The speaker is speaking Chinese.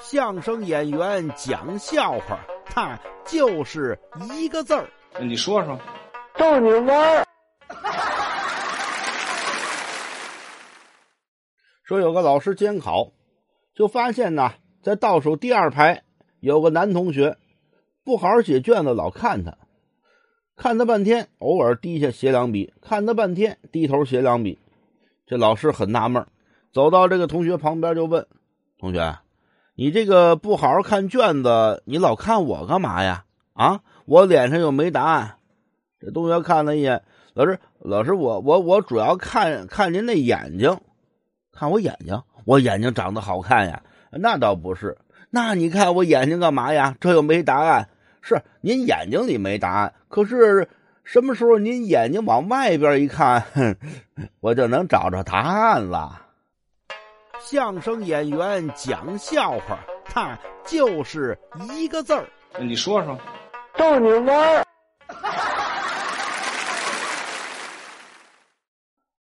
相声演员讲笑话，他就是一个字儿。你说说，逗你玩儿。说有个老师监考，就发现呢，在倒数第二排有个男同学不好好写卷子，老看他，看他半天，偶尔低下写两笔，看他半天，低头写两笔。这老师很纳闷，走到这个同学旁边就问：“同学，你这个不好好看卷子，你老看我干嘛呀？啊，我脸上又没答案。”这同学看了一眼，老师，老师，我我我主要看看您那眼睛。看我眼睛，我眼睛长得好看呀？那倒不是。那你看我眼睛干嘛呀？这又没答案。是您眼睛里没答案，可是什么时候您眼睛往外边一看，我就能找着答案了。相声演员讲笑话，他就是一个字儿。你说说，逗你玩儿。